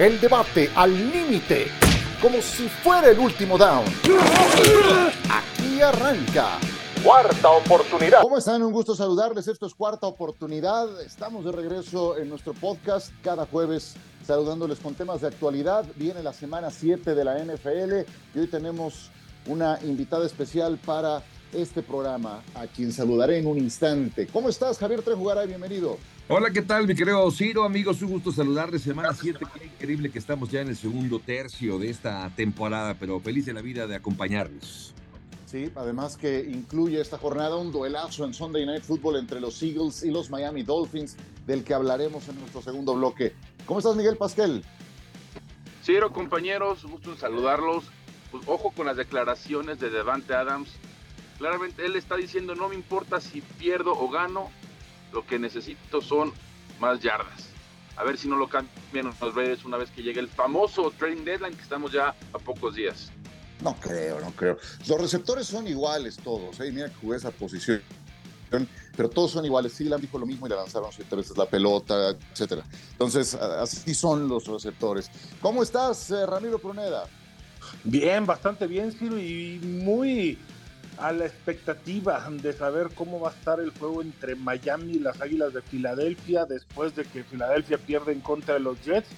El debate al límite, como si fuera el último down. Aquí arranca. Cuarta oportunidad. ¿Cómo están? Un gusto saludarles. Esto es Cuarta Oportunidad. Estamos de regreso en nuestro podcast cada jueves saludándoles con temas de actualidad. Viene la semana 7 de la NFL y hoy tenemos una invitada especial para este programa, a quien saludaré en un instante. ¿Cómo estás, Javier Trejugaray? Bienvenido. Hola, ¿qué tal, mi querido Ciro? Amigos, un gusto saludarles. Semana 7, qué increíble que estamos ya en el segundo tercio de esta temporada, pero feliz de la vida de acompañarles. Sí, además que incluye esta jornada un duelazo en Sunday Night Football entre los Eagles y los Miami Dolphins, del que hablaremos en nuestro segundo bloque. ¿Cómo estás, Miguel Pasquel? Ciro, compañeros, gusto en saludarlos. Pues, ojo con las declaraciones de Devante Adams. Claramente él está diciendo, no me importa si pierdo o gano, lo que necesito son más yardas. A ver si no lo cambian las redes una vez que llegue el famoso trading deadline que estamos ya a pocos días. No creo, no creo. Los receptores son iguales todos. ¿eh? Mira que jugué esa posición. Pero todos son iguales. Sí, dijo lo mismo y le lanzaron siete veces la pelota, etcétera. Entonces, así son los receptores. ¿Cómo estás, eh, Ramiro Pruneda? Bien, bastante bien, Ciro, y muy a la expectativa de saber cómo va a estar el juego entre Miami y las Águilas de Filadelfia después de que Filadelfia pierde en contra de los Jets.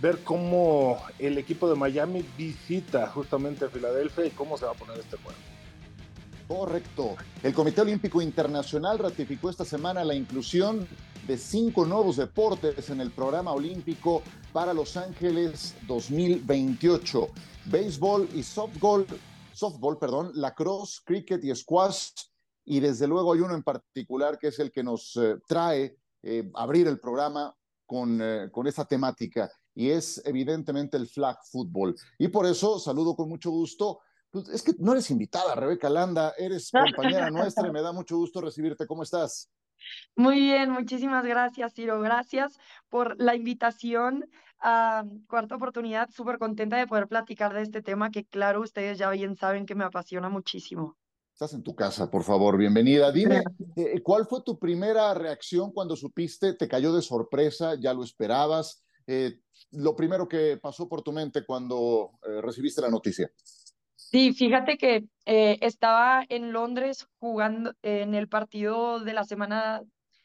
Ver cómo el equipo de Miami visita justamente a Filadelfia y cómo se va a poner este juego. Correcto. El Comité Olímpico Internacional ratificó esta semana la inclusión de cinco nuevos deportes en el programa olímpico para Los Ángeles 2028. Béisbol y softball softball, perdón, lacrosse, cricket y squash. Y desde luego hay uno en particular que es el que nos eh, trae eh, abrir el programa con, eh, con esta temática y es evidentemente el flag football. Y por eso saludo con mucho gusto. Pues, es que no eres invitada, Rebeca Landa, eres compañera nuestra y me da mucho gusto recibirte. ¿Cómo estás? Muy bien, muchísimas gracias, Ciro. Gracias por la invitación a Cuarta Oportunidad. Súper contenta de poder platicar de este tema que, claro, ustedes ya bien saben que me apasiona muchísimo. Estás en tu casa, por favor, bienvenida. Dime, eh, ¿cuál fue tu primera reacción cuando supiste? ¿Te cayó de sorpresa? ¿Ya lo esperabas? Eh, lo primero que pasó por tu mente cuando eh, recibiste la noticia. Sí, fíjate que eh, estaba en Londres jugando en el partido de la semana,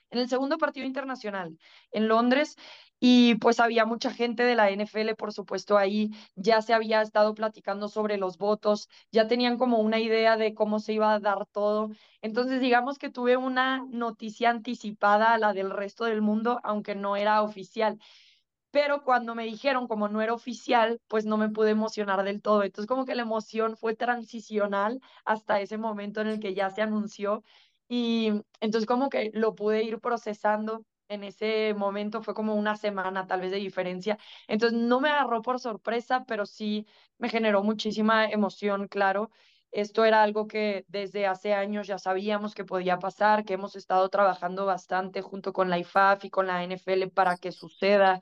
en el segundo partido internacional en Londres y pues había mucha gente de la NFL, por supuesto, ahí ya se había estado platicando sobre los votos, ya tenían como una idea de cómo se iba a dar todo. Entonces, digamos que tuve una noticia anticipada a la del resto del mundo, aunque no era oficial pero cuando me dijeron como no era oficial, pues no me pude emocionar del todo. Entonces como que la emoción fue transicional hasta ese momento en el que ya se anunció y entonces como que lo pude ir procesando. En ese momento fue como una semana tal vez de diferencia. Entonces no me agarró por sorpresa, pero sí me generó muchísima emoción, claro. Esto era algo que desde hace años ya sabíamos que podía pasar, que hemos estado trabajando bastante junto con la IFAF y con la NFL para que suceda.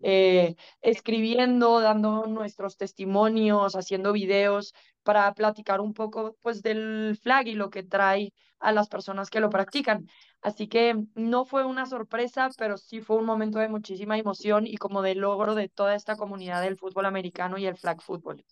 Eh, escribiendo, dando nuestros testimonios, haciendo videos para platicar un poco pues del flag y lo que trae a las personas que lo practican. Así que no fue una sorpresa, pero sí fue un momento de muchísima emoción y como de logro de toda esta comunidad del fútbol americano y el flag fútbol.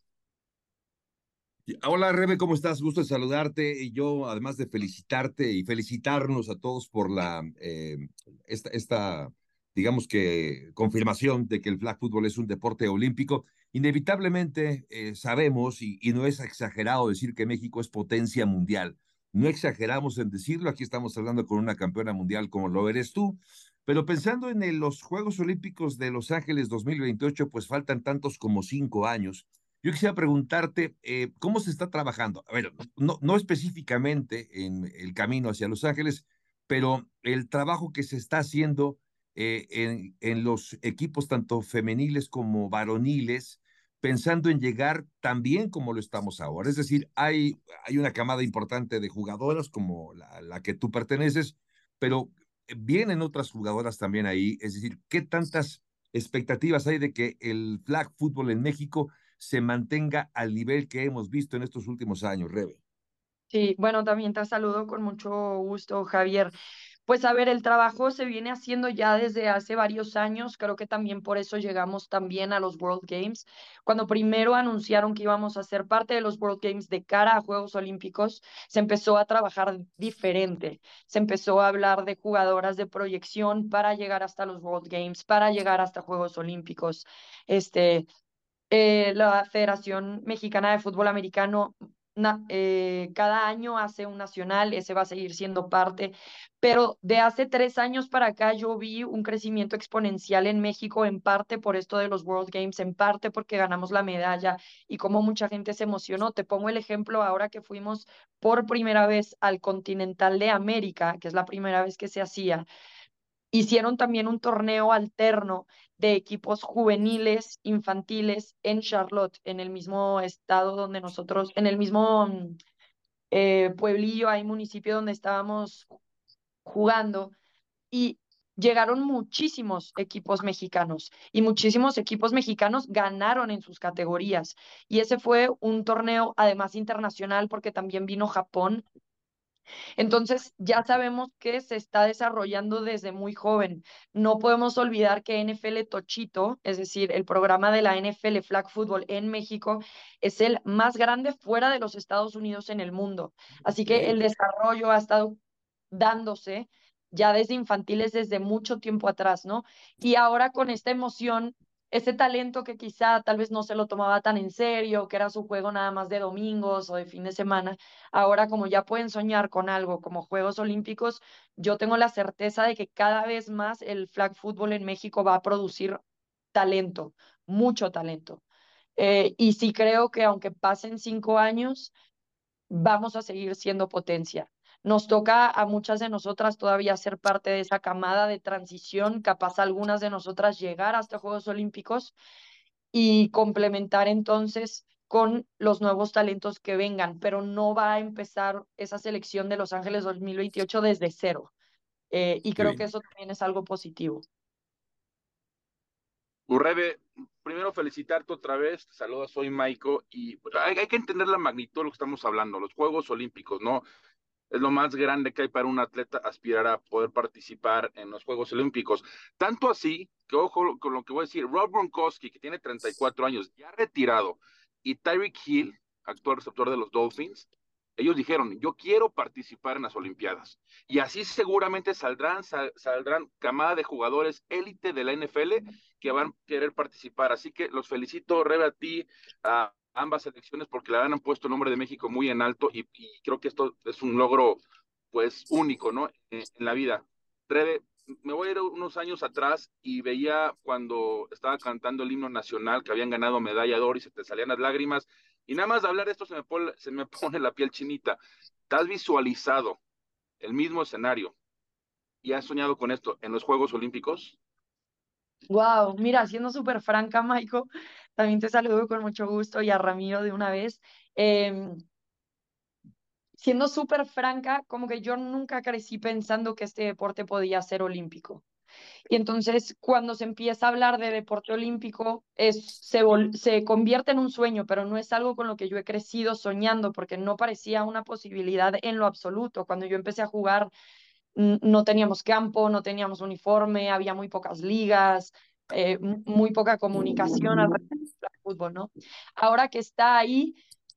Hola Rebe, ¿cómo estás? Gusto de saludarte y yo además de felicitarte y felicitarnos a todos por la eh, esta, esta digamos que, confirmación de que el flag football es un deporte olímpico. Inevitablemente eh, sabemos, y, no es exagerado decir que México es potencia mundial. No exageramos en decirlo, aquí estamos hablando con una campeona mundial como lo eres tú, pero pensando en los Juegos Olímpicos de Los Ángeles 2028, pues faltan tantos como cinco años. Yo quisiera preguntarte, eh, ¿cómo se está trabajando? A ver, no, no específicamente en el camino hacia Los Ángeles, pero el trabajo que se está haciendo eh, en, los equipos tanto femeniles como varoniles, pensando en llegar también como lo estamos ahora. Es decir, hay, hay una camada importante de jugadoras como la, la que tú perteneces, pero vienen otras jugadoras también ahí. Es decir, ¿qué tantas expectativas hay de que el flag fútbol en México se mantenga al nivel que hemos visto en estos últimos años, Rebe? Sí, bueno, también te saludo con mucho gusto, Javier. Pues a ver, el trabajo se viene haciendo ya desde hace varios años, creo que también por eso llegamos también a los World Games. Cuando primero anunciaron que íbamos a ser parte de los World Games de cara a Juegos Olímpicos, se empezó a trabajar diferente, se empezó a hablar de jugadoras de proyección para llegar hasta los World Games, para llegar hasta Juegos Olímpicos. Este, eh, la Federación Mexicana de Fútbol Americano eh, cada año hace un nacional, ese va a seguir siendo parte, pero de hace tres años para acá yo vi un crecimiento exponencial en México, en parte por esto de los World Games, en parte porque ganamos la medalla y como mucha gente se emocionó. Te pongo el ejemplo ahora que fuimos por primera vez al Continental de América, que es la primera vez que se hacía. Hicieron también un torneo alterno de equipos juveniles, infantiles en Charlotte, en el mismo estado donde nosotros, en el mismo mm, eh, pueblillo, hay municipio donde estábamos jugando y llegaron muchísimos equipos mexicanos y muchísimos equipos mexicanos ganaron en sus categorías. Y ese fue un torneo además internacional porque también vino Japón entonces, ya sabemos que se está desarrollando desde muy joven. No podemos olvidar que NFL Tochito, es decir, el programa de la NFL Flag Football en México, es el más grande fuera de los Estados Unidos en el mundo. Así que el desarrollo ha estado dándose ya desde infantiles, desde mucho tiempo atrás, ¿no? Y ahora con esta emoción ese talento que quizá tal vez no se lo tomaba tan en serio, que era su juego nada más de domingos o de fin de semana, ahora como ya pueden soñar con algo como Juegos Olímpicos, yo tengo la certeza de que cada vez más el flag football en México va a producir talento, mucho talento. Eh, y sí creo que aunque pasen cinco años, vamos a seguir siendo potencia. Nos toca a muchas de nosotras todavía ser parte de esa camada de transición, capaz algunas de nosotras llegar hasta Juegos Olímpicos y complementar entonces con los nuevos talentos que vengan, pero no va a empezar esa selección de Los Ángeles 2028 desde cero. Eh, y creo que eso también es algo positivo. Urrebe, primero felicitarte otra vez, te saluda, soy Maiko, y hay, hay, que entender la magnitud de lo que estamos hablando, los Juegos Olímpicos, ¿no? Es lo más grande que hay para un atleta aspirar a poder participar en los Juegos Olímpicos. Tanto así que, ojo con lo que voy a decir, Rob Gronkowski, que tiene 34 años, ya retirado, y Tyreek Hill, actual receptor de los Dolphins, ellos dijeron, yo quiero participar en las Olimpiadas. Y así seguramente saldrán, saldrán camada de jugadores élite de la NFL que van a querer participar. Así que los felicito, Rebe, a ti, a ambas elecciones porque le han puesto el nombre de México muy en alto y, creo que esto es un logro pues único, ¿no? En, la vida. Rebe, me voy a ir unos años atrás y veía cuando estaba cantando el himno nacional que habían ganado medalla de oro y se te salían las lágrimas y nada más de hablar de esto se me pone, se me pone la piel chinita. ¿Te has visualizado el mismo escenario y has soñado con esto en los Juegos Olímpicos? Wow, mira, siendo súper franca, Maiko, también te saludo con mucho gusto y a Ramiro de una vez. Em, siendo súper franca, como que yo nunca crecí pensando que este deporte podía ser olímpico. Y entonces cuando se empieza a hablar de deporte olímpico, es, se, se convierte en un sueño, pero no es algo con lo que yo he crecido soñando, porque no parecía una posibilidad en lo absoluto. Cuando yo empecé a jugar, no teníamos campo, no teníamos uniforme, había muy pocas ligas, eh, muy poca comunicación alrededor del fútbol, ¿no? Ahora que está ahí,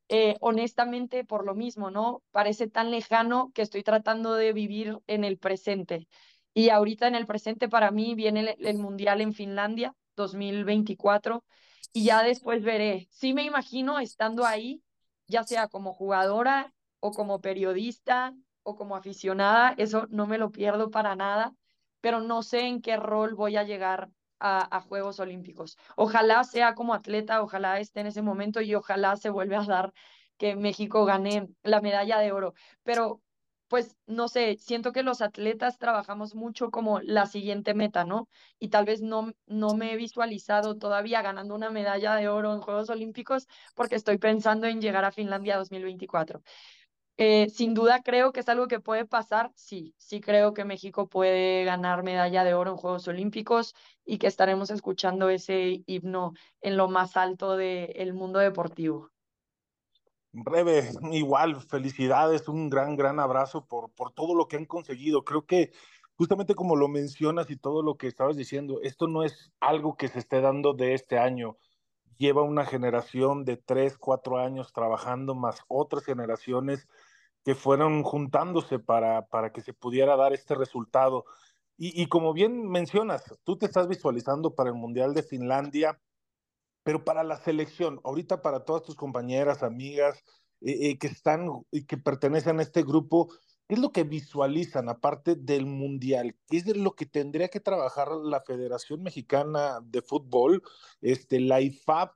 eh, honestamente, por lo mismo, ¿no? Parece tan lejano que estoy tratando de vivir en el presente. Y ahorita en el presente para mí viene el, Mundial en Finlandia, 2024, y ya después veré. Sí me imagino estando ahí, ya sea como jugadora o como periodista o como aficionada, eso no me lo pierdo para nada, pero no sé en qué rol voy a llegar a, Juegos Olímpicos. Ojalá sea como atleta, ojalá esté en ese momento y ojalá se vuelva a dar que México gane la medalla de oro. Pero, pues, no sé, siento que los atletas trabajamos mucho como la siguiente meta, ¿no? Y tal vez no, no me he visualizado todavía ganando una medalla de oro en Juegos Olímpicos porque estoy pensando en llegar a Finlandia 2024. Eh, sin duda creo que es algo que puede pasar, sí, sí creo que México puede ganar medalla de oro en Juegos Olímpicos y que estaremos escuchando ese himno en lo más alto del mundo deportivo. Breve, igual, felicidades, un gran, gran abrazo por, por todo lo que han conseguido. Creo que justamente como lo mencionas y todo lo que estabas diciendo, esto no es algo que se esté dando de este año. Lleva una generación de tres, cuatro años trabajando, más otras generaciones que fueron juntándose para, para que se pudiera dar este resultado. Y, y como bien mencionas, tú te estás visualizando para el Mundial de Finlandia, pero para la selección, ahorita para todas tus compañeras, amigas eh, eh, que están y que pertenecen a este grupo, ¿qué es lo que visualizan aparte del mundial? ¿Qué es lo que tendría que trabajar la Federación Mexicana de Fútbol, este, la IFAB,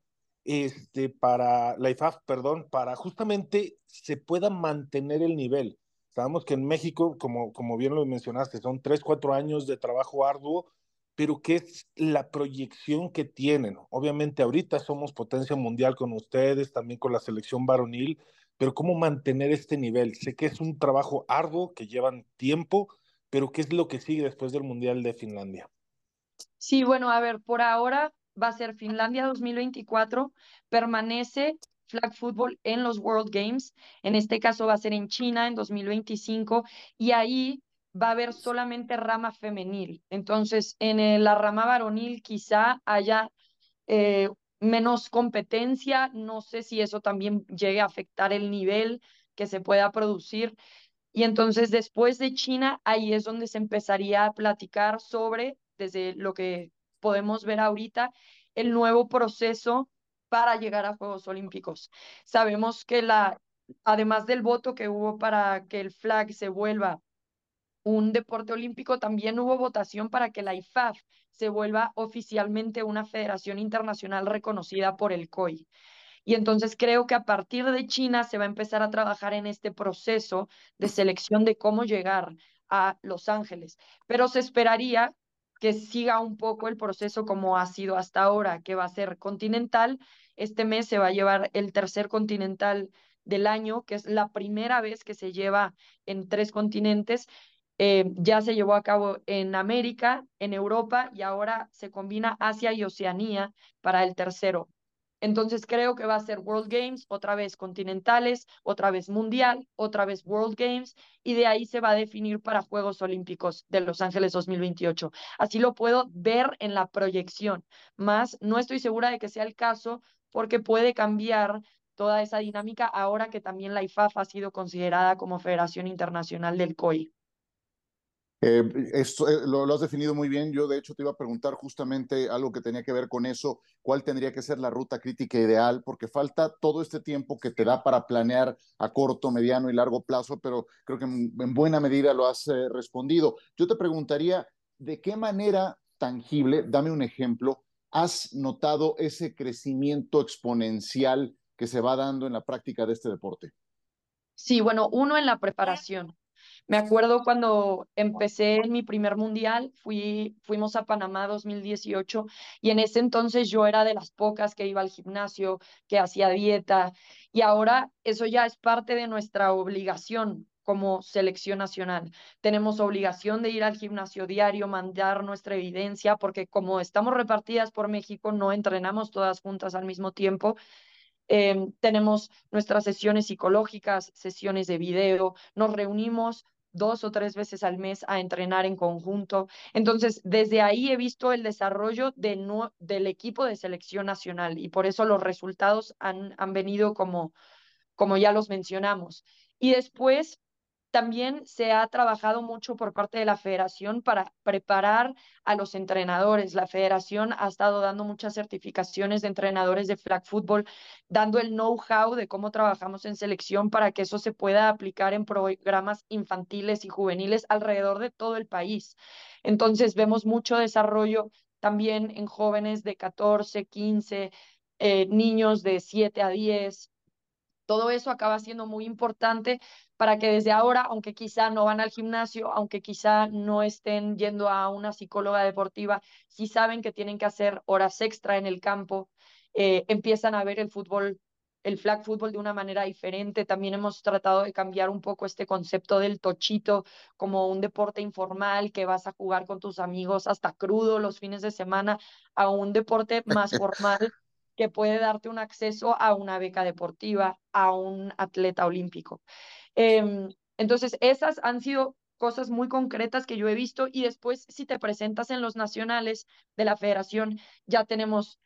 este, para la IFAB, perdón, para justamente se pueda mantener el nivel? Sabemos que en México, como, como bien lo mencionaste, son tres, cuatro años de trabajo arduo pero ¿qué es la proyección que tienen? Obviamente ahorita somos potencia mundial con ustedes, también con la selección varonil, pero ¿cómo mantener este nivel? Sé que es un trabajo arduo, que llevan tiempo, pero ¿qué es lo que sigue después del Mundial de Finlandia? Sí, bueno, a ver, por ahora va a ser Finlandia 2024, permanece flag football en los World Games, en este caso va a ser en China en 2025, y ahí va a haber solamente rama femenil. Entonces, en la rama varonil quizá haya eh, menos competencia, no sé si eso también llegue a afectar el nivel que se pueda producir. Y entonces después de China, ahí es donde se empezaría a platicar sobre, desde lo que podemos ver ahorita, el nuevo proceso para llegar a Juegos Olímpicos. Sabemos que la, además del voto que hubo para que el flag se vuelva un deporte olímpico, también hubo votación para que la IFAF se vuelva oficialmente una federación internacional reconocida por el COI. Y entonces creo que a partir de China se va a empezar a trabajar en este proceso de selección de cómo llegar a Los Ángeles. Pero se esperaría que siga un poco el proceso como ha sido hasta ahora, que va a ser continental. Este mes se va a llevar el tercer continental del año, que es la primera vez que se lleva en tres continentes eh, ya se llevó a cabo en América, en Europa y ahora se combina Asia y Oceanía para el tercero. Entonces creo que va a ser World Games, otra vez continentales, otra vez mundial, otra vez World Games y de ahí se va a definir para Juegos Olímpicos de Los Ángeles 2028. Así lo puedo ver en la proyección, más no estoy segura de que sea el caso porque puede cambiar toda esa dinámica ahora que también la IFAF ha sido considerada como Federación Internacional del COI. Eh, esto, eh, lo, has definido muy bien. Yo, de hecho, te iba a preguntar justamente algo que tenía que ver con eso. ¿Cuál tendría que ser la ruta crítica ideal? Porque falta todo este tiempo que te da para planear a corto, mediano y largo plazo, pero creo que en, buena medida lo has eh, respondido. Yo te preguntaría, ¿de qué manera tangible, dame un ejemplo, has notado ese crecimiento exponencial que se va dando en la práctica de este deporte? Sí, bueno, uno en la preparación. Me acuerdo cuando empecé en mi primer mundial, fui, fuimos a Panamá 2018 y en ese entonces yo era de las pocas que iba al gimnasio, que hacía dieta y ahora eso ya es parte de nuestra obligación como selección nacional. Tenemos obligación de ir al gimnasio diario, mandar nuestra evidencia, porque como estamos repartidas por México, no entrenamos todas juntas al mismo tiempo. Em, tenemos nuestras sesiones psicológicas, sesiones de video, nos reunimos dos o tres veces al mes a entrenar en conjunto. Entonces, desde ahí he visto el desarrollo de del equipo de selección nacional y por eso los resultados han, han venido como, como ya los mencionamos. Y después, también se ha trabajado mucho por parte de la federación para preparar a los entrenadores. La federación ha estado dando muchas certificaciones de entrenadores de flag football, dando el know-how de cómo trabajamos en selección para que eso se pueda aplicar en programas infantiles y juveniles alrededor de todo el país. Entonces vemos mucho desarrollo también en jóvenes de 14, 15, eh, niños de 7 a 10, todo eso acaba siendo muy importante para que desde ahora, aunque quizá no van al gimnasio, aunque quizá no estén yendo a una psicóloga deportiva, si saben que tienen que hacer horas extra en el campo, eh, empiezan a ver el fútbol, el flag fútbol de una manera diferente. También hemos tratado de cambiar un poco este concepto del tochito como un deporte informal que vas a jugar con tus amigos hasta crudo los fines de semana a un deporte más formal que puede darte un acceso a una beca deportiva, a un atleta olímpico. Em, entonces, esas han sido cosas muy concretas que yo he visto y después si te presentas en los nacionales de la federación, ya tenemos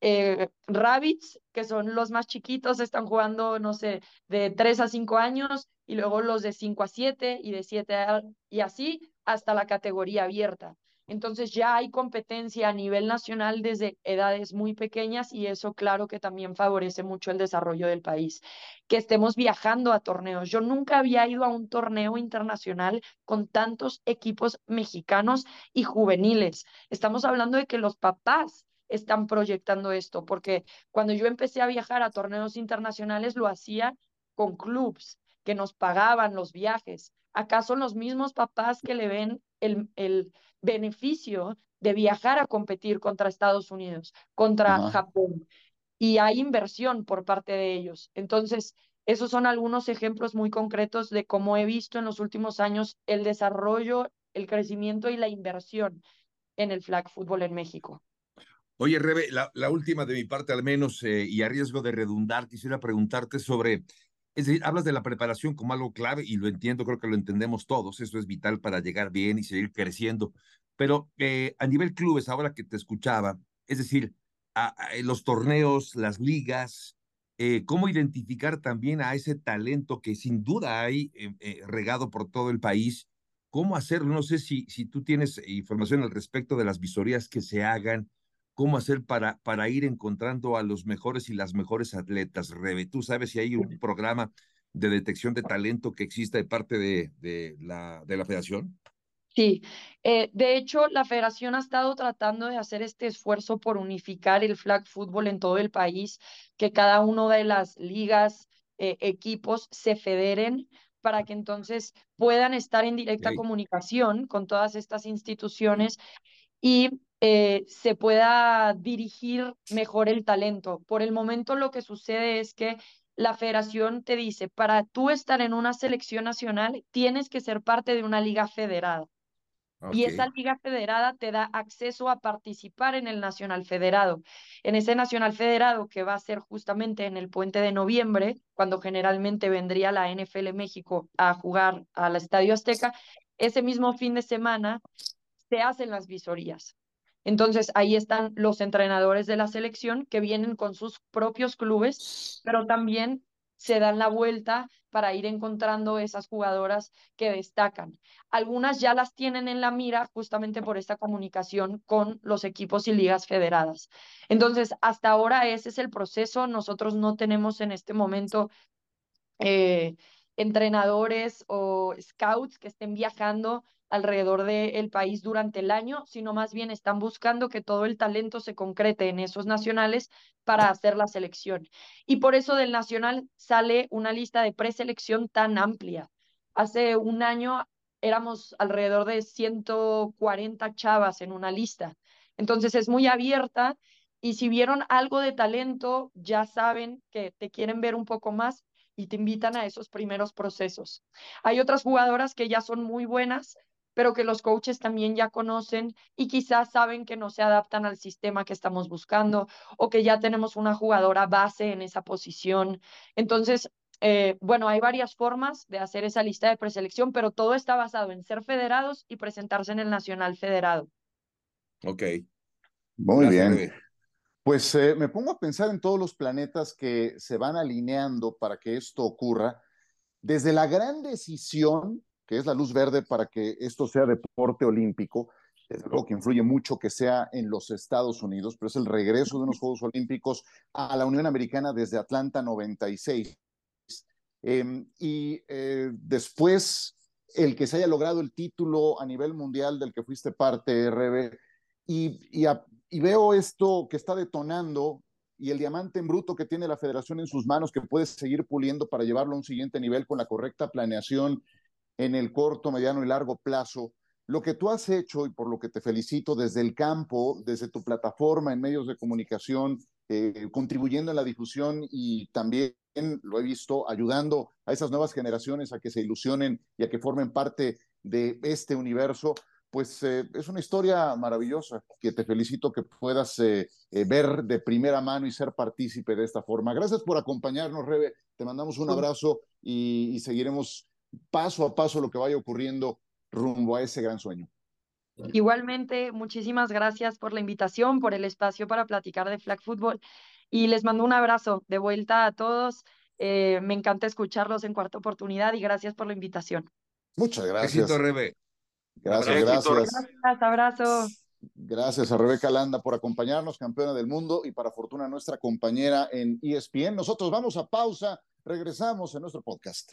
eh, Rabbits, que son los más chiquitos, están jugando, no sé, de 3 a 5 años y luego los de 5 a 7 y de 7 a, y así hasta la categoría abierta. Entonces ya hay competencia a nivel nacional desde edades muy pequeñas y eso claro que también favorece mucho el desarrollo del país. Que estemos viajando a torneos. Yo nunca había ido a un torneo internacional con tantos equipos mexicanos y juveniles. Estamos hablando de que los papás están proyectando esto, porque cuando yo empecé a viajar a torneos internacionales lo hacía con clubs que nos pagaban los viajes. Acá son los mismos papás que le ven el, el beneficio de viajar a competir contra Estados Unidos, contra Japón. Y hay inversión por parte de ellos. Entonces, esos son algunos ejemplos muy concretos de cómo he visto en los últimos años el desarrollo, el crecimiento y la inversión en el flag fútbol en México. Oye, Rebe, la, última de mi parte al menos, eh, y a riesgo de redundar, quisiera preguntarte sobre, es decir, hablas de la preparación como algo clave y lo entiendo, creo que lo entendemos todos, eso es vital para llegar bien y seguir creciendo, pero eh, a nivel clubes, ahora que te escuchaba, es decir, a, los torneos, las ligas, eh, cómo identificar también a ese talento que sin duda hay regado por todo el país, cómo hacerlo, no sé si, si tú tienes información al respecto de las visorías que se hagan, cómo hacer para, para ir encontrando a los mejores y las mejores atletas. Rebe, ¿tú sabes si hay un programa de detección de talento que exista de parte de, de, la, de la federación? Sí, eh, de hecho, la federación ha estado tratando de hacer este esfuerzo por unificar el flag fútbol en todo el país, que cada una de las ligas, eh, equipos se federen para que entonces puedan estar en directa comunicación con todas estas instituciones y eh, se pueda dirigir mejor el talento. Por el momento lo que sucede es que la federación te dice, para tú estar en una selección nacional, tienes que ser parte de una liga federada. Y esa liga federada te da acceso a participar en el Nacional Federado. En ese Nacional Federado que va a ser justamente en el puente de noviembre, cuando generalmente vendría la NFL México a jugar al Estadio Azteca, ese mismo fin de semana se hacen las visorías. Entonces ahí están los entrenadores de la selección que vienen con sus propios clubes, pero también se dan la vuelta para ir encontrando esas jugadoras que destacan. Algunas ya las tienen en la mira justamente por esta comunicación con los equipos y ligas federadas. Entonces, hasta ahora ese es el proceso. Nosotros no tenemos en este momento eh, entrenadores o scouts que estén viajando alrededor del país durante el año, sino más bien están buscando que todo el talento se concrete en esos nacionales para hacer la selección. Y por eso del nacional sale una lista de preselección tan amplia. Hace un año éramos alrededor de 140 chavas en una lista. Entonces es muy abierta y si vieron algo de talento, ya saben que te quieren ver un poco más y te invitan a esos primeros procesos. Hay otras jugadoras que ya son muy buenas, pero que los coaches también ya conocen y quizás saben que no se adaptan al sistema que estamos buscando o que ya tenemos una jugadora base en esa posición. Entonces, eh, bueno, hay varias formas de hacer esa lista de preselección, pero todo está basado en ser federados y presentarse en el Nacional Federado. Ok. Muy bien. Pues eh, me pongo a pensar en todos los planetas que se van alineando para que esto ocurra, desde la gran decisión que es la luz verde para que esto sea deporte olímpico. Es algo que influye mucho que sea en los Estados Unidos, pero es el regreso de unos Juegos Olímpicos a la Unión Americana desde Atlanta 96. Em, y eh, después el que se haya logrado el título a nivel mundial del que fuiste parte, RB, y, y veo esto que está detonando y el diamante en bruto que tiene la federación en sus manos, que puede seguir puliendo para llevarlo a un siguiente nivel con la correcta planeación en el corto, mediano y largo plazo. Lo que tú has hecho y por lo que te felicito desde el campo, desde tu plataforma en medios de comunicación, eh, contribuyendo en la difusión y también lo he visto ayudando a esas nuevas generaciones a que se ilusionen y a que formen parte de este universo, pues eh, es una historia maravillosa que te felicito que puedas eh, ver de primera mano y ser partícipe de esta forma. Gracias por acompañarnos, Rebe. Te mandamos un abrazo y seguiremos paso a paso lo que vaya ocurriendo rumbo a ese gran sueño. Igualmente, muchísimas gracias por la invitación, por el espacio para platicar de flag football y les mando un abrazo de vuelta a todos. Eh, me encanta escucharlos en cuarta oportunidad y gracias por la invitación. Muchas gracias. Rebe. Gracias, gracias. Gracias, abrazo. Gracias a Rebeca Landa por acompañarnos, campeona del mundo, y para fortuna nuestra compañera en ESPN. Nosotros vamos a pausa, regresamos en nuestro podcast.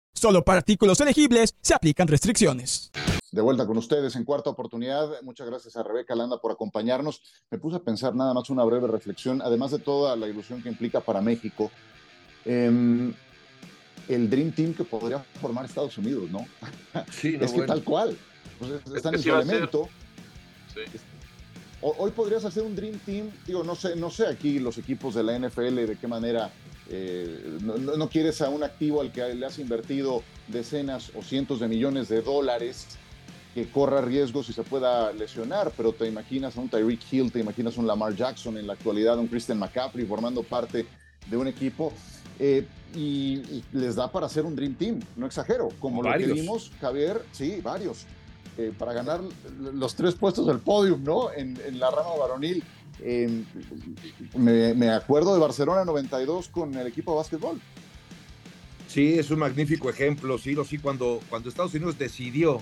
Solo para artículos elegibles se aplican restricciones. De vuelta con ustedes en cuarta oportunidad. Muchas gracias a Rebeca Landa por acompañarnos. Me puse a pensar nada más una breve reflexión, además de toda la ilusión que implica para México, em, el Dream Team que podría formar Estados Unidos, ¿no? Sí, es que tal cual. Pues está en su elemento. Sí. Hoy podrías hacer un Dream Team, digo, no sé, no sé aquí los equipos de la NFL de qué manera eh, no, quieres a un activo al que le has invertido decenas o cientos de millones de dólares que corra riesgos y se pueda lesionar, pero te imaginas a un Tyreek Hill, te imaginas a un Lamar Jackson en la actualidad, un Christian McCaffrey formando parte de un equipo. Eh, y, les da para hacer un Dream Team, no exagero, como lo que vimos, Javier, sí, varios, eh, para ganar los tres puestos del podium, ¿no? En, la rama varonil me, acuerdo de Barcelona 92 con el equipo de básquetbol. Sí, es un magnífico ejemplo, sí, sí, cuando, cuando Estados Unidos decidió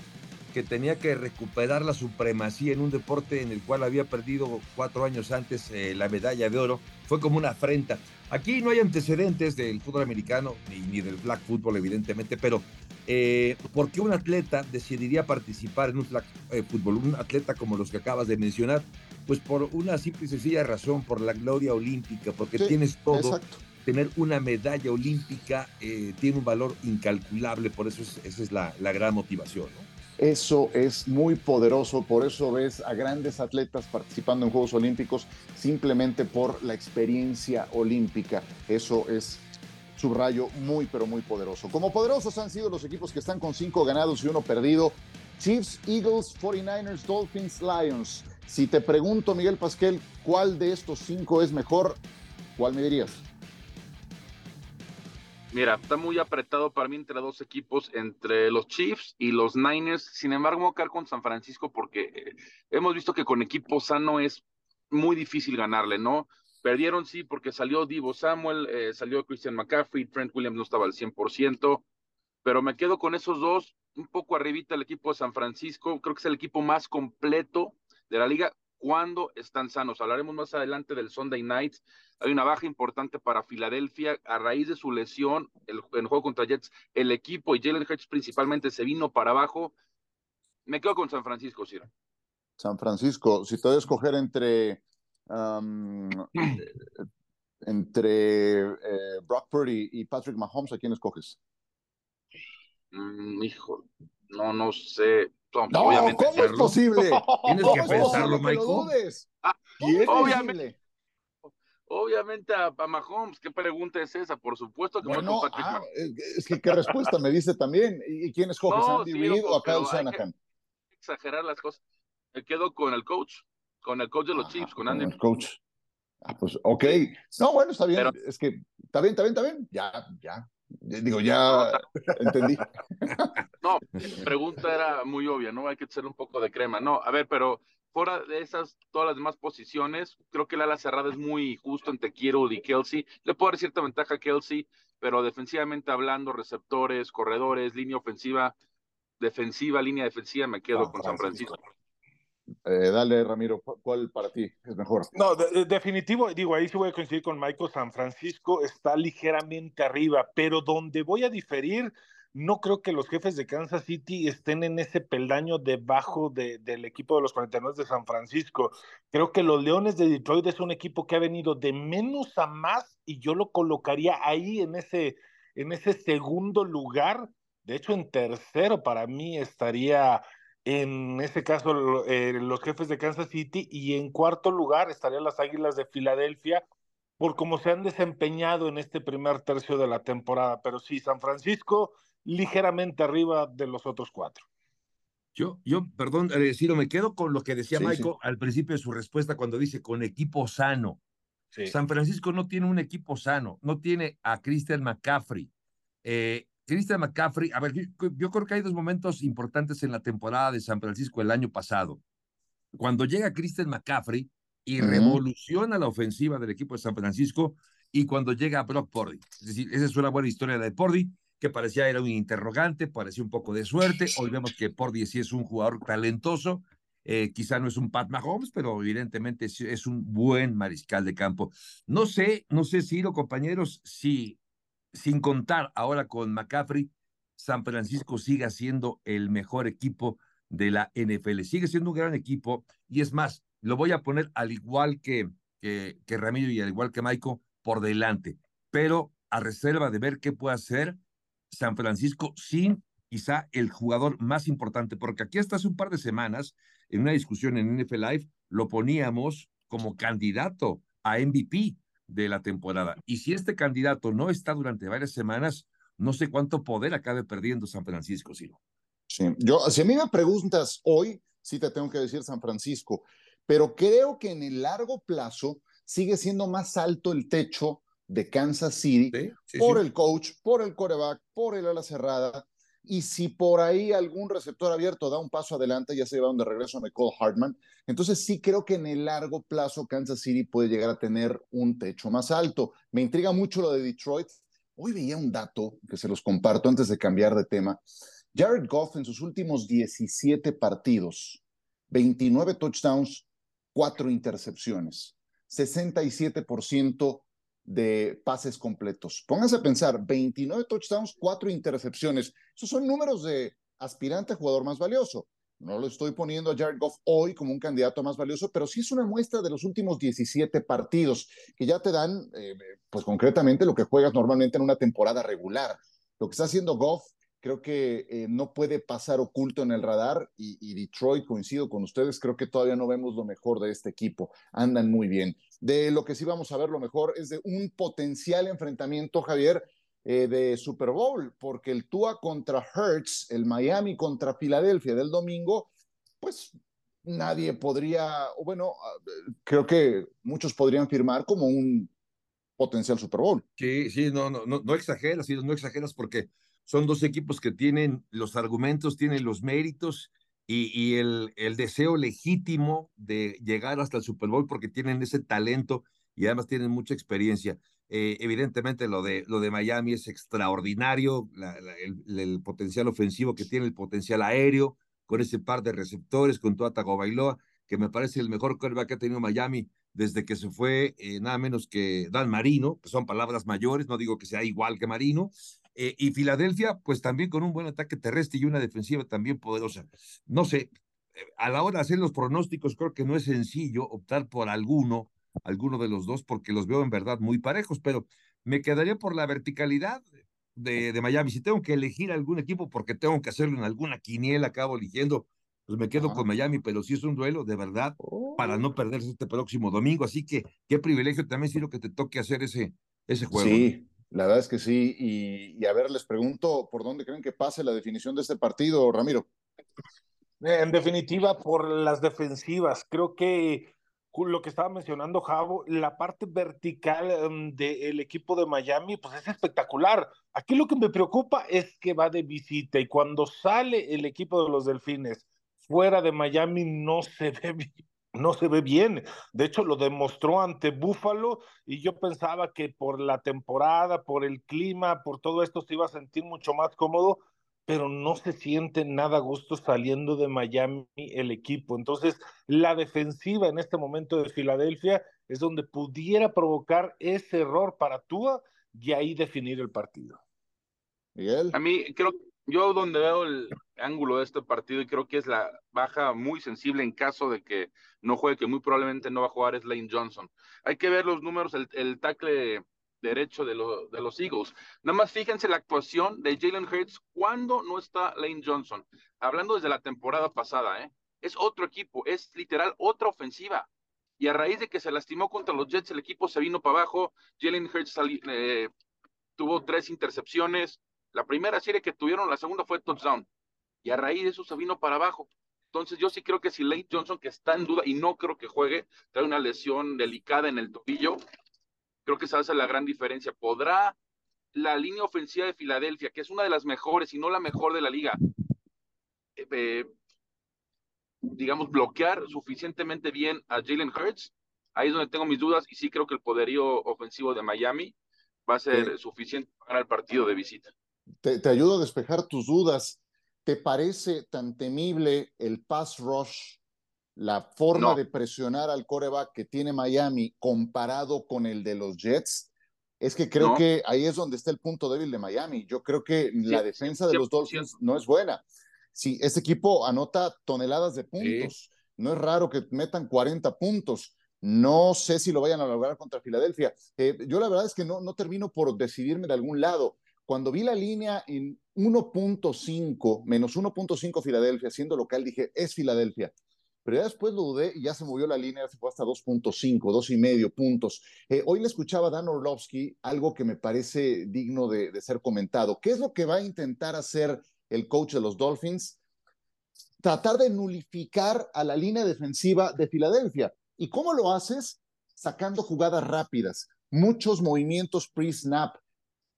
que tenía que recuperar la supremacía en un deporte en el cual había perdido cuatro años antes eh, la medalla de oro, fue como una afrenta. Aquí no hay antecedentes del fútbol americano, ni, del black football, evidentemente, pero eh, ¿por qué un atleta decidiría participar en un flag eh, fútbol? Un atleta como los que acabas de mencionar, pues por una simple y sencilla razón, por la gloria olímpica, porque tienes todo. Tener una medalla olímpica eh, tiene un valor incalculable, por eso esa es la, la gran motivación. Eso es muy poderoso, por eso ves a grandes atletas participando en Juegos Olímpicos simplemente por la experiencia olímpica. Eso es subrayo muy, pero muy poderoso. Como poderosos han sido los equipos que están con cinco ganados y uno perdido. Chiefs, Eagles, 49ers, Dolphins, Lions. Si te pregunto, Miguel Pasquel, ¿cuál de estos cinco es mejor? ¿Cuál me dirías? Mira, está muy apretado para mí entre dos equipos, entre los Chiefs y los Niners. Sin embargo, voy a quedar con San Francisco porque eh, hemos visto que con equipo sano es muy difícil ganarle, ¿no? Perdieron, sí, porque salió Divo Samuel, eh, salió Christian McCaffrey, Trent Williams no estaba al 100%, pero me quedo con esos dos, un poco arribita el equipo de San Francisco. Creo que es el equipo más completo de la liga cuando están sanos. Hablaremos más adelante del Sunday Night. Hay una baja importante para Filadelfia a raíz de su lesión el, en el juego contra Jets. El equipo y Jalen Hurts principalmente se vino para abajo. Me quedo con San Francisco, Ciro. San Francisco, si te voy a escoger entre entre eh, Brock Purdy y Patrick Mahomes, ¿a quién escoges? Mm, hijo, no, no sé. No, obviamente, ¿cómo es posible? Tienes que pensarlo, Michael. Ah, obviamente, obviamente a, Mahomes, ¿qué pregunta es esa? Por supuesto que bueno, ah, es que qué respuesta me dice también. ¿Y, quién escoges? No, ¿Andy Reid o a Kyle Shanahan? Exagerar las cosas. Me quedo con el coach, con el coach de los ah, Chiefs, con Andy. el coach. Ah, pues ok. No, bueno, está bien. es que está bien, está bien, está bien. Ya, ya. Digo, ya entendí. No, la pregunta era muy obvia, ¿no? Hay que echarle un poco de crema. No, a ver, pero fuera de esas, todas las demás posiciones, creo que el ala cerrada es muy justo entre Kiro y Kelsey. Le puedo dar cierta ventaja a Kelsey, pero defensivamente hablando, receptores, corredores, línea ofensiva, defensiva, línea defensiva, me quedo con San Francisco. Eh, dale, Ramiro, ¿cuál para ti es mejor? No, de, definitivo, digo, ahí sí voy a coincidir con Michael. San Francisco está ligeramente arriba, pero donde voy a diferir, no creo que los jefes de Kansas City estén en ese peldaño debajo de, del equipo de los 49 de San Francisco. Creo que los Leones de Detroit es un equipo que ha venido de menos a más y yo lo colocaría ahí en ese, en ese segundo lugar. De hecho, en tercero para mí estaría en ese caso eh, los jefes de Kansas City y en cuarto lugar estarían las Águilas de Filadelfia por cómo se han desempeñado en este primer tercio de la temporada. Pero sí, San Francisco ligeramente arriba de los otros cuatro. Yo, yo, perdón, eh, Ciro, me quedo con lo que decía Michael al principio de su respuesta cuando dice con equipo sano. San Francisco no tiene un equipo sano, no tiene a Christian McCaffrey. Eh, Christian McCaffrey, a ver, yo, creo que hay dos momentos importantes en la temporada de San Francisco el año pasado. Cuando llega Christian McCaffrey y revoluciona la ofensiva del equipo de San Francisco y cuando llega Brock Purdy. Es decir, esa es una buena historia de Purdy, que parecía era un interrogante, parecía un poco de suerte. Hoy vemos que Purdy sí es un jugador talentoso, eh, quizá no es un Pat Mahomes, pero evidentemente es, un buen mariscal de campo. No sé, no sé, si los compañeros, si sin contar ahora con McCaffrey, San Francisco sigue siendo el mejor equipo de la NFL. Sigue siendo un gran equipo y es más, lo voy a poner al igual que, que, Ramiro y al igual que Maico por delante, pero a reserva de ver qué puede hacer San Francisco sin quizá el jugador más importante, porque aquí hasta hace un par de semanas, en una discusión en NFL Live, lo poníamos como candidato a MVP de la temporada. Y si este candidato no está durante varias semanas, no sé cuánto poder acabe perdiendo San Francisco, Silo. Sí, yo, si a mí me preguntas hoy, sí te tengo que decir San Francisco, pero creo que en el largo plazo sigue siendo más alto el techo de Kansas City por el coach, por el coreback, por el ala cerrada. Y si por ahí algún receptor abierto da un paso adelante, ya se llevaron de regreso a Nicole Hartman. Entonces sí creo que en el largo plazo Kansas City puede llegar a tener un techo más alto. Me intriga mucho lo de Detroit. Hoy veía un dato que se los comparto antes de cambiar de tema. Jared Goff en sus últimos 17 partidos, 29 touchdowns, 4 intercepciones, 67% de pases completos. Pónganse a pensar, 29 touchdowns, 4 intercepciones. Esos son números de aspirante a jugador más valioso. No lo estoy poniendo a Jared Goff hoy como un candidato más valioso, pero sí es una muestra de los últimos 17 partidos que ya te dan, eh, pues concretamente lo que juegas normalmente en una temporada regular. Lo que está haciendo Goff creo que eh, no puede pasar oculto en el radar y, Detroit, coincido con ustedes, creo que todavía no vemos lo mejor de este equipo, andan muy bien. De lo que sí vamos a ver lo mejor es de un potencial enfrentamiento, Javier, eh, de Super Bowl, porque el Tua contra Hertz, el Miami contra Filadelfia del domingo, pues nadie podría, o bueno, ah, creo que muchos podrían firmar como un potencial Super Bowl. Sí, sí, no, no, no, no exageras, no exageras porque son dos equipos que tienen los argumentos, tienen los méritos y, el, el, deseo legítimo de llegar hasta el Super Bowl porque tienen ese talento y además tienen mucha experiencia. Eh, evidentemente lo de, lo de Miami es extraordinario, el, potencial ofensivo que tiene, el potencial aéreo, con ese par de receptores, con Tua Tagovailoa, que me parece el mejor quarterback que ha tenido Miami desde que se fue eh, nada menos que Dan Marino, que son palabras mayores, no digo que sea igual que Marino, eh, y Filadelfia, pues también con un buen ataque terrestre y una defensiva también poderosa. No sé, eh, a la hora de hacer los pronósticos, creo que no es sencillo optar por alguno, alguno de los dos, porque los veo en verdad muy parejos, pero me quedaría por la verticalidad de, de Miami. Si tengo que elegir algún equipo, porque tengo que hacerlo en alguna quiniela, acabo eligiendo, pues me quedo con Miami, pero sí es un duelo de verdad para no oh. perderse este próximo domingo. Así que qué privilegio también, lo que te toque hacer ese, ese juego. Sí, la verdad es que sí. Y, a ver, les pregunto, ¿por dónde creen que pase la definición de este partido, Ramiro? En definitiva, por las defensivas. Creo que lo que estaba mencionando Javo, la parte vertical em, del equipo de Miami, pues es espectacular. Aquí lo que me preocupa es que va de visita y cuando sale el equipo de los Delfines fuera de Miami no se ve no se ve bien. De hecho, lo demostró ante Búfalo y yo pensaba que por la temporada, por el clima, por todo esto se iba a sentir mucho más cómodo, pero no se siente nada a gusto saliendo de Miami el equipo. Entonces, la defensiva en este momento de Filadelfia es donde pudiera provocar ese error para Tua y ahí definir el partido. Miguel. A mí creo yo donde veo el ángulo de este partido y creo que es la baja muy sensible en caso de que no juegue, que muy probablemente no va a jugar es Lane Johnson. Hay que ver los números, el, el tackle derecho de, de los Eagles. Nada más fíjense la actuación de Jalen Hurts cuando no está Lane Johnson. Hablando desde la temporada pasada, ¿eh? Es otro equipo, es literal otra ofensiva. Y a raíz de que se lastimó contra los Jets, el equipo se vino para abajo. Jalen Hurts eh, tuvo tres intercepciones. La primera serie que tuvieron, la segunda fue touchdown. Y a raíz de eso se vino para abajo. Entonces yo sí creo que si Lane Johnson, que está en duda y no creo que juegue, trae una lesión delicada en el tobillo, creo que esa hace la gran diferencia. ¿Podrá la línea ofensiva de Filadelfia, que es una de las mejores y no la mejor de la liga, eh, eh, digamos, bloquear suficientemente bien a Jalen Hurts? Ahí es donde tengo mis dudas y sí creo que el poderío ofensivo de Miami va a ser suficiente para ganar el partido de visita. Te, te, ayudo a despejar tus dudas. ¿Te parece tan temible el pass rush la forma de presionar al coreback que tiene Miami comparado con el de los Jets, es que creo que ahí es donde está el punto débil de Miami. Yo creo que la defensa de los Dolphins no es buena. Si sí, este equipo anota toneladas de puntos, no es raro que metan 40 puntos. No sé si lo vayan a lograr contra Filadelfia. Eh, yo la verdad es que no, no termino por decidirme de algún lado. Cuando vi la línea en 1.5, menos 1.5 Filadelfia, siendo local, dije, es Filadelfia pero ya después lo dudé y ya se movió la línea, se fue hasta 2.5, dos y medio puntos. Eh, hoy le escuchaba a Dan Orlovsky algo que me parece digno de, de ser comentado. ¿Qué es lo que va a intentar hacer el coach de los Dolphins? Tratar de nulificar a la línea defensiva de Filadelfia. ¿Y cómo lo haces? Sacando jugadas rápidas, muchos movimientos pre-snap,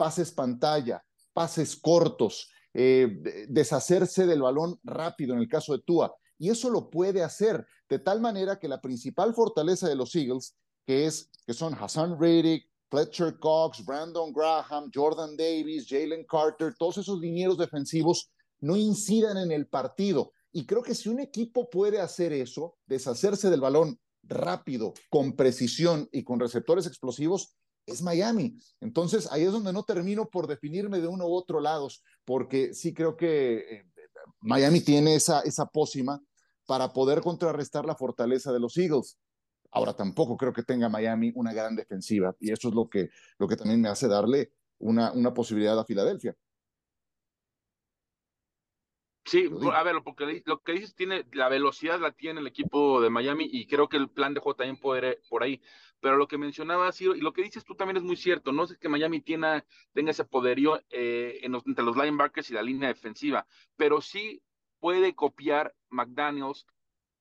pases pantalla, pases cortos, eh, deshacerse del balón rápido en el caso de Tua y eso lo puede hacer de tal manera que la principal fortaleza de los Eagles, que es que son Hassan Reddick, Fletcher Cox, Brandon Graham, Jordan Davis, Jalen Carter, todos esos linieros defensivos no incidan en el partido. Y creo que si un equipo puede hacer eso, deshacerse del balón rápido, con precisión y con receptores explosivos, es Miami. Entonces ahí es donde no termino por definirme de uno u otro lado, porque sí creo que eh, Miami tiene esa, esa pócima para poder contrarrestar la fortaleza de los Eagles. Ahora tampoco creo que tenga Miami una gran defensiva y eso es lo que, lo que también me hace darle una, una posibilidad a Filadelfia. Sí, a ver, porque lo que dices tiene, la velocidad la tiene el equipo de Miami y creo que el plan de juego también puede por ahí. Pero lo que mencionaba Ciro, y lo que dices tú también es muy cierto, no sé que Miami tiene, tenga ese poderío eh, entre los linebackers y la línea defensiva, pero sí puede copiar McDaniels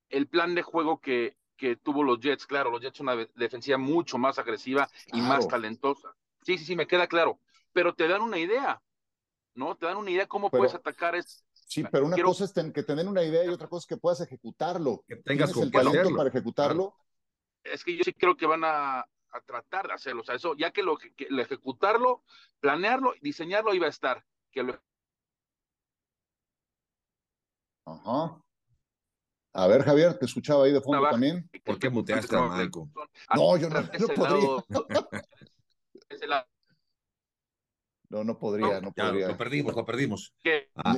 el plan de juego que, que tuvo los Jets. Claro, los Jets son una defensiva mucho más agresiva y más talentosa. Sí, sí, sí, me queda claro. Pero te dan una idea, ¿no? Te dan una idea cómo puedes atacar. Es, sí, pero una cosa es que tener una idea y otra cosa es que puedas ejecutarlo. Que tengas el talento para ejecutarlo. Es que yo sí creo que van a, a tratar de hacerlo. O sea, eso, ya que lo, que, ejecutarlo, planearlo, diseñarlo iba a estar. Que lo Ajá. A ver, Javier, te escuchaba ahí de fondo también. ¿Por qué muteaste a Marco? No, yo no, no podría. No, no podría, no, podría. Lo perdimos, lo perdimos. Ah.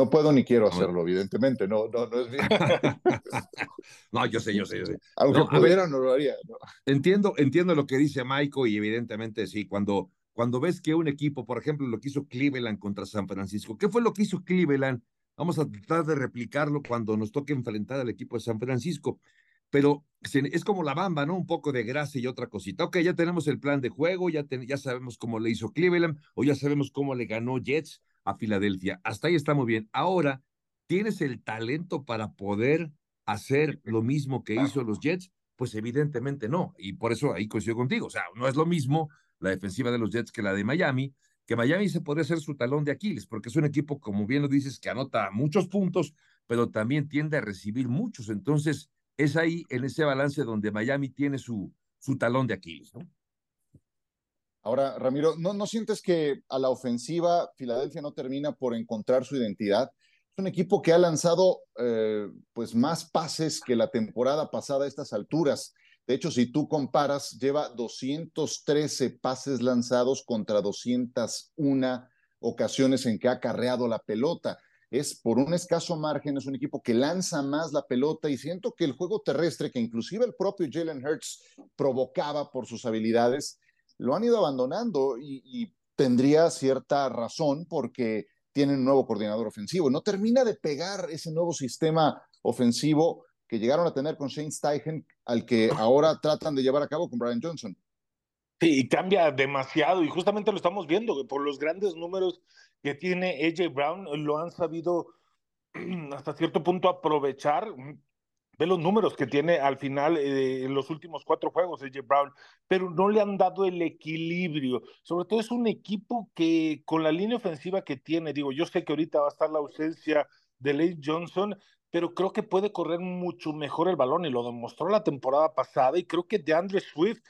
No puedo ni quiero hacerlo, evidentemente. No, no, no es bien. no, yo sé, yo sé, yo sé. Aunque pudiera, no lo haría. Entiendo, entiendo lo que dice Maiko y evidentemente sí, cuando, cuando ves que un equipo, por ejemplo, lo que hizo Cleveland contra San Francisco, ¿qué fue lo que hizo Cleveland? Vamos a tratar de replicarlo cuando nos toque enfrentar al equipo de San Francisco. Pero es como la bamba, ¿no? Un poco de grasa y otra cosita. Ok, ya tenemos el plan de juego, ya, ya sabemos cómo le hizo Cleveland o ya sabemos cómo le ganó Jets a Filadelfia. Hasta ahí está muy bien. Ahora, ¿tienes el talento para poder hacer lo mismo que hizo los Jets? Pues evidentemente no. Y por eso ahí coincido contigo. O sea, no es lo mismo la defensiva de los Jets que la de Miami, que Miami se podría ser su talón de Aquiles, porque es un equipo, como bien lo dices, que anota muchos puntos, pero también tiende a recibir muchos. Entonces, es ahí, en ese balance, donde Miami tiene su, su talón de Aquiles, ¿no? Ahora, Ramiro, ¿no, ¿no sientes que a la ofensiva Filadelfia no termina por encontrar su identidad? Es un equipo que ha lanzado eh, pues más pases que la temporada pasada a estas alturas. De hecho, si tú comparas, lleva 213 pases lanzados contra 201 ocasiones en que ha carreado la pelota. Es por un escaso margen, es un equipo que lanza más la pelota y siento que el juego terrestre, que inclusive el propio Jalen Hurts provocaba por sus habilidades, lo han ido abandonando y, tendría cierta razón porque tienen un nuevo coordinador ofensivo. No termina de pegar ese nuevo sistema ofensivo que llegaron a tener con Shane Steichen, al que ahora tratan de llevar a cabo con Brian Johnson. Sí, y cambia demasiado, y justamente lo estamos viendo, por los grandes números que tiene AJ Brown, lo han sabido hasta cierto punto aprovechar. Ve los números que tiene al final eh, en los últimos cuatro juegos AJ Brown, pero no le han dado el equilibrio. Sobre todo es un equipo que con la línea ofensiva que tiene, digo, yo sé que ahorita va a estar la ausencia de Lane Johnson, pero creo que puede correr mucho mejor el balón y lo demostró la temporada pasada y creo que de Andre Swift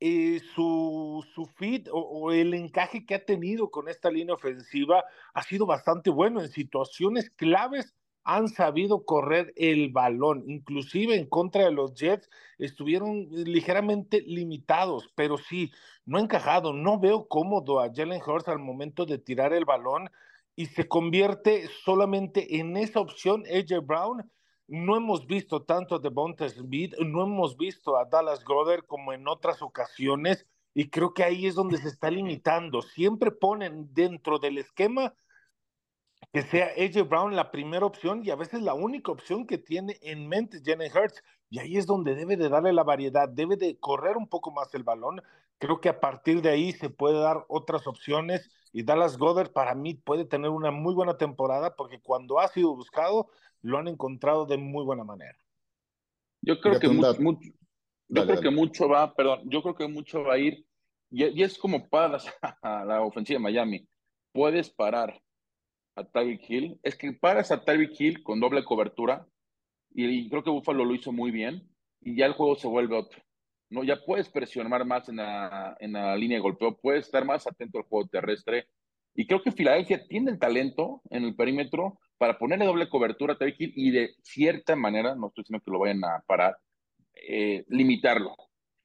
eh, su, su fit o, el encaje que ha tenido con esta línea ofensiva ha sido bastante bueno. En situaciones claves han sabido correr el balón, inclusive en contra de los Jets estuvieron ligeramente limitados, pero sí, no ha encajado. No veo cómodo a Jalen Hurts al momento de tirar el balón y se convierte solamente en esa opción AJ Brown no hemos visto tanto a Devonta Smith, no hemos visto a Dallas Goddard como en otras ocasiones, y creo que ahí es donde se está limitando. Siempre ponen dentro del esquema que sea AJ Brown la primera opción y a veces la única opción que tiene en mente Jalen Hurts. Y ahí es donde debe de darle la variedad, debe de correr un poco más el balón. Creo que a partir de ahí se puede dar otras opciones y Dallas Goddard para mí puede tener una muy buena temporada porque cuando ha sido buscado lo han encontrado de muy buena manera. Yo creo que mucho, mucho, yo dale, creo dale. que mucho va, perdón, yo creo que mucho va a ir y, y es como para la, la ofensiva de Miami. Puedes parar a Tyreek Hill, es que paras a Tyreek Hill con doble cobertura y, creo que Buffalo lo hizo muy bien y ya el juego se vuelve otro. ¿no? Ya puedes presionar más en la, en la línea de golpeo, puedes estar más atento al juego terrestre y creo que Filadelfia tiene el talento en el perímetro para ponerle doble cobertura a Tyreek Hill y de cierta manera, no estoy diciendo que lo vayan a parar, eh, limitarlo.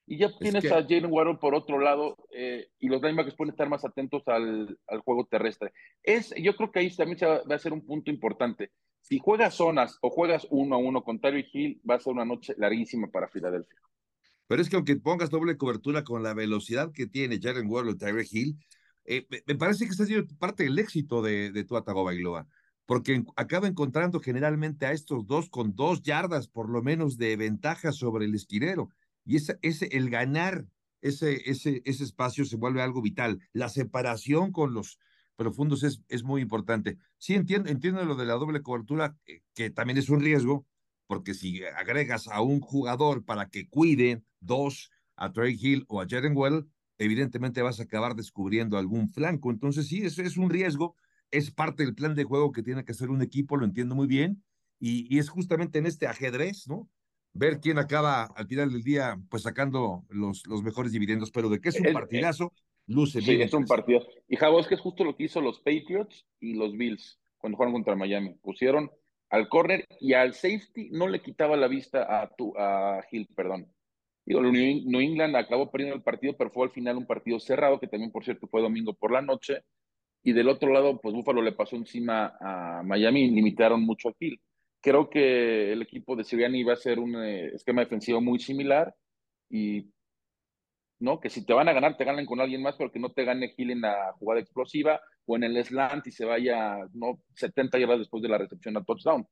Y ya tienes que... a Jalen Warren por otro lado eh, y los linebackers pueden estar más atentos al, al, juego terrestre. Es, yo creo que ahí también se va, va, a ser un punto importante. Si juegas zonas o juegas uno a uno con Tyreek Hill, va a ser una noche larguísima para Filadelfia. Pero es que aunque pongas doble cobertura con la velocidad que tiene Jalen Warren o Tyreek Hill, eh, me parece que está siendo parte del éxito de, de Tua Tagovailoa porque acaba encontrando generalmente a estos dos con dos yardas por lo menos de ventaja sobre el esquinero. Y ese, ese, el ganar ese, ese, ese espacio se vuelve algo vital. La separación con los profundos es, es muy importante. Sí, entiendo, entiendo lo de la doble cobertura, que, que también es un riesgo, porque si agregas a un jugador para que cuide dos, a Trey Hill o a Jaren Well, evidentemente vas a acabar descubriendo algún flanco. Entonces, sí, eso es un riesgo es parte del plan de juego que tiene que hacer un equipo, lo entiendo muy bien, y, y, es justamente en este ajedrez, ¿no? Ver quién acaba al final del día, pues sacando los, los mejores dividendos, pero de que es un el, partidazo, el, luce sí, bien. Sí, es un partido. Y Javo, es que es justo lo que hizo los Patriots y los Bills cuando jugaron contra Miami. Pusieron al corner y al safety no le quitaba la vista a, tu, a Hill, perdón. Digo, New England acabó perdiendo el partido, pero fue al final un partido cerrado, que también, por cierto, fue domingo por la noche y del otro lado, pues Búfalo le pasó encima a Miami y limitaron mucho a Hill. Creo que el equipo de Siriani va a ser un eh, esquema defensivo muy similar y no que si te van a ganar, te ganen con alguien más, pero que no te gane Hill en la jugada explosiva o en el slant y se vaya no 70 yardas después de la recepción a touchdown.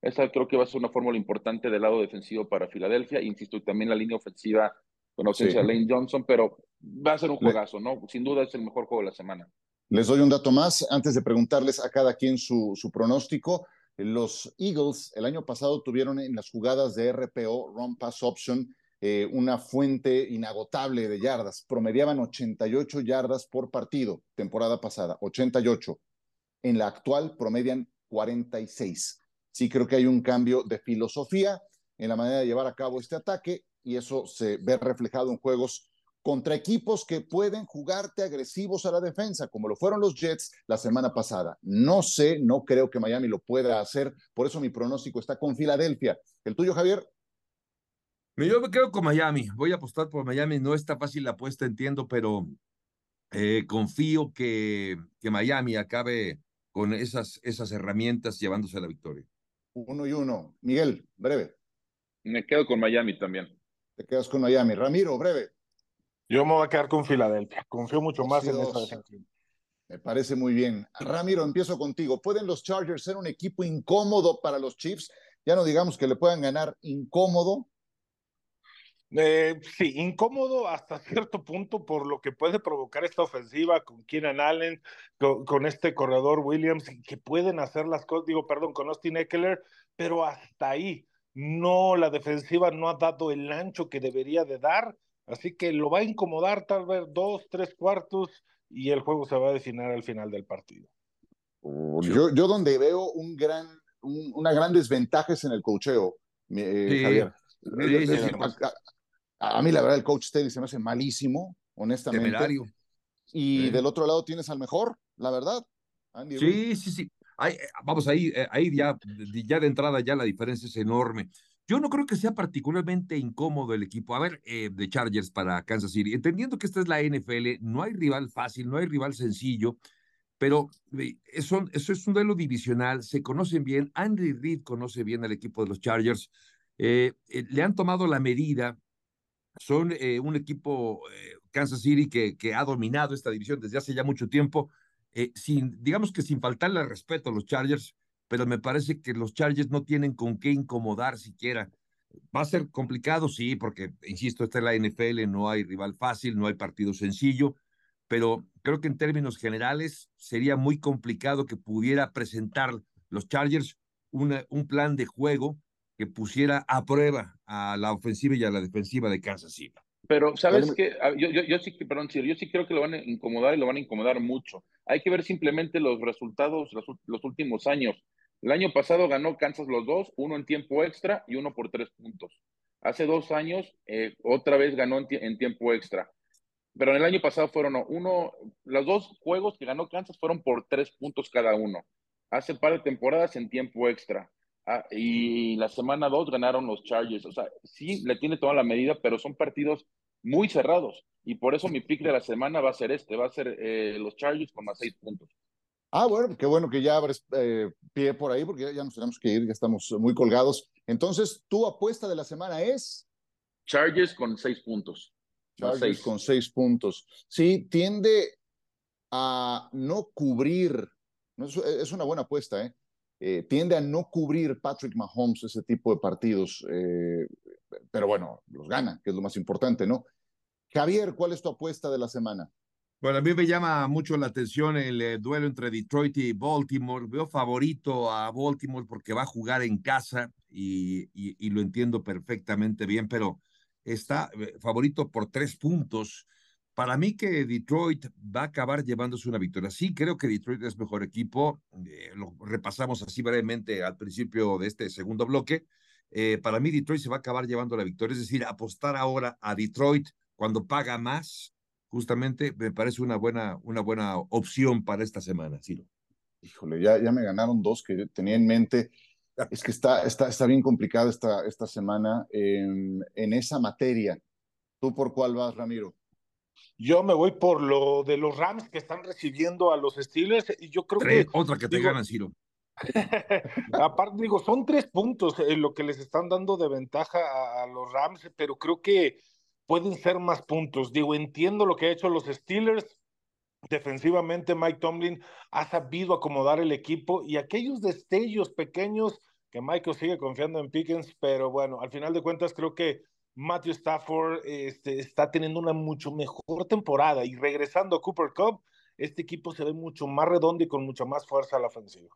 Esa creo que va a ser una fórmula importante del lado defensivo para Filadelfia. Insisto, y también la línea ofensiva con ausencia sí. de Lane Johnson, pero va a ser un juegazo, ¿no? Sin duda es el mejor juego de la semana. Les doy un dato más antes de preguntarles a cada quien su, su, pronóstico. Los Eagles el año pasado tuvieron en las jugadas de RPO, Run Pass Option, eh, una fuente inagotable de yardas. Promediaban 88 yardas por partido, temporada pasada, 88. En la actual promedian 46. Sí creo que hay un cambio de filosofía en la manera de llevar a cabo este ataque y eso se ve reflejado en juegos contra equipos que pueden jugarte agresivos a la defensa, como lo fueron los Jets la semana pasada. No sé, no creo que Miami lo pueda hacer, por eso mi pronóstico está con Filadelfia. ¿El tuyo, Javier? Yo me quedo con Miami, voy a apostar por Miami, no está fácil la apuesta, entiendo, pero eh, confío que, que Miami acabe con esas, esas herramientas llevándose a la victoria. Uno y uno. Miguel, breve. Me quedo con Miami también. Te quedas con Miami. Ramiro, breve. Yo me voy a quedar con Filadelfia. Confío mucho más en esa defensiva. Me parece muy bien. Ramiro, empiezo contigo. ¿Pueden los Chargers ser un equipo incómodo para los Chiefs? Ya no digamos que le puedan ganar incómodo, eh, sí, incómodo hasta cierto punto por lo que puede provocar esta ofensiva con Keenan Allen, con, este corredor Williams, que pueden hacer las cosas, digo, perdón, con Austin Eckler, pero hasta ahí no, la defensiva no ha dado el ancho que debería de dar, así que lo va a incomodar tal vez dos, tres cuartos y el juego se va a definir al final del partido. Yo, yo donde veo un gran, una gran desventaja es en el cocheo, eh, Javier. A mí, la verdad, el coach Staley se me hace malísimo, honestamente. Temerario. Y del otro lado tienes al mejor, la verdad. sí, sí, sí. Eh, vamos, ahí, eh, ahí ya, ya de entrada ya la diferencia es enorme. Yo no creo que sea particularmente incómodo el equipo. A ver, eh, de Chargers para Kansas City. Entendiendo que esta es la NFL, no hay rival fácil, no hay rival sencillo, pero eso, eso es un duelo divisional. Se conocen bien. Andy Reid conoce bien al equipo de los Chargers. le han tomado la medida son eh, un equipo, eh, Kansas City, que, ha dominado esta división desde hace ya mucho tiempo, eh, sin, digamos que sin faltarle respeto a los Chargers, pero me parece que los Chargers no tienen con qué incomodar siquiera. Va a ser complicado, sí, porque, insisto, esta es la NFL, no hay rival fácil, no hay partido sencillo, pero creo que en términos generales sería muy complicado que pudiera presentar los Chargers una, un plan de juego que pusiera a prueba a la ofensiva y a la defensiva de Kansas City. Pero, ¿sabes qué? Ah, yo, yo, yo, sí, perdón, yo sí creo que lo van a incomodar y lo van a incomodar mucho. Hay que ver simplemente los resultados los, los últimos años. El año pasado ganó Kansas los dos, uno en tiempo extra y uno por tres puntos. Hace dos años, eh, otra vez ganó en, tiempo extra. Pero en el año pasado fueron uno, los dos juegos que ganó Kansas fueron por tres puntos cada uno. Hace par de temporadas en tiempo extra. Ah, y la semana 2 ganaron los Chargers. O sea, sí le tiene toda la medida, pero son partidos muy cerrados. Y por eso mi pick de la semana va a ser este, va a ser eh, los Chargers con más seis puntos. Ah, bueno, qué bueno que ya abres eh, pie por ahí, porque ya nos tenemos que ir, ya estamos muy colgados. Entonces, tu apuesta de la semana es... Chargers con seis puntos. Chargers con seis puntos. Sí, tiende a no cubrir. es una buena apuesta, ¿eh? Eh, tiende a no cubrir Patrick Mahomes ese tipo de partidos, eh, pero bueno, los gana, que es lo más importante, ¿no? Javier, ¿cuál es tu apuesta de la semana? Bueno, a mí me llama mucho la atención el eh, duelo entre Detroit y Baltimore. Veo favorito a Baltimore porque va a jugar en casa y, lo entiendo perfectamente bien, pero está favorito por tres puntos. Para mí que Detroit va a acabar llevándose una victoria. Sí, creo que Detroit es mejor equipo. Eh, lo repasamos así brevemente al principio de este segundo bloque. Eh, para mí Detroit se va a acabar llevando la victoria. Es decir, apostar ahora a Detroit cuando paga más, justamente me parece una buena, una buena opción para esta semana, Ciro. Híjole, ya, ya me ganaron dos que tenía en mente. Es que está, está, está bien complicada esta, esta semana en, en esa materia. ¿Tú por cuál vas, Ramiro? Yo me voy por lo de los Rams que están recibiendo a los Steelers y yo creo que... Otra que te ganan, Ciro. Aparte, digo, son tres puntos en lo que les están dando de ventaja a, los Rams, pero creo que pueden ser más puntos. Digo, entiendo lo que ha hecho los Steelers. Defensivamente, Mike Tomlin ha sabido acomodar el equipo y aquellos destellos pequeños que Michael sigue confiando en Pickens, pero bueno, al final de cuentas creo que Matthew Stafford este, está teniendo una mucho mejor temporada y regresando a Cooper Cup, este equipo se ve mucho más redondo y con mucha más fuerza a la ofensiva.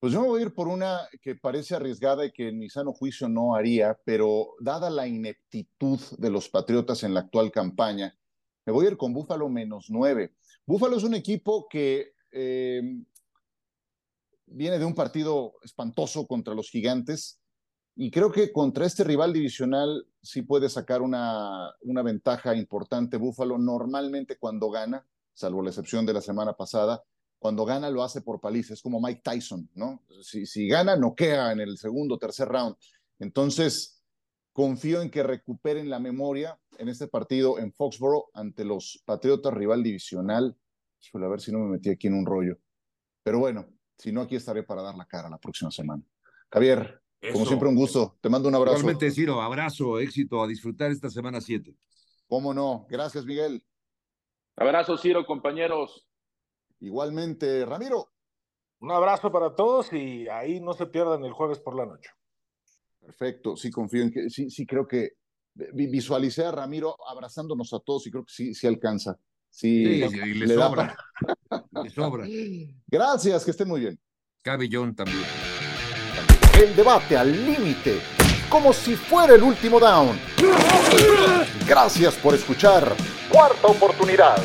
Pues yo me voy a ir por una que parece arriesgada y que en mi sano juicio no haría, pero dada la ineptitud de los Patriotas en la actual campaña, me voy a ir con Búfalo menos nueve. Búfalo es un equipo que eh, viene de un partido espantoso contra los gigantes Y creo que contra este rival divisional sí puede sacar una, una ventaja importante Búfalo. Normalmente cuando gana, salvo la excepción de la semana pasada, cuando gana lo hace por paliza, es como Mike Tyson, ¿no? Si, si gana, noquea en el segundo o tercer round. Entonces, confío en que recuperen la memoria en este partido en Foxborough ante los Patriotas, rival divisional. Híjole, a ver si no me metí aquí en un rollo. Pero bueno, si no, aquí estaré para dar la cara la próxima semana. Javier, como siempre, un gusto. Te mando un abrazo. Igualmente, Ciro, abrazo, éxito, a disfrutar esta semana 7. ¿Cómo no? Gracias, Miguel. Abrazo, Ciro, compañeros. Igualmente, Ramiro. Un abrazo para todos y ahí no se pierdan el jueves por la noche. Perfecto, sí confío en que, sí, sí creo que visualicé a Ramiro abrazándonos a todos y creo que sí, sí alcanza. Sí, y le, sobra. le sobra. Gracias, que estén muy bien. Cabellón también. El debate al límite, como si fuera el último down. Gracias por escuchar. Cuarta oportunidad.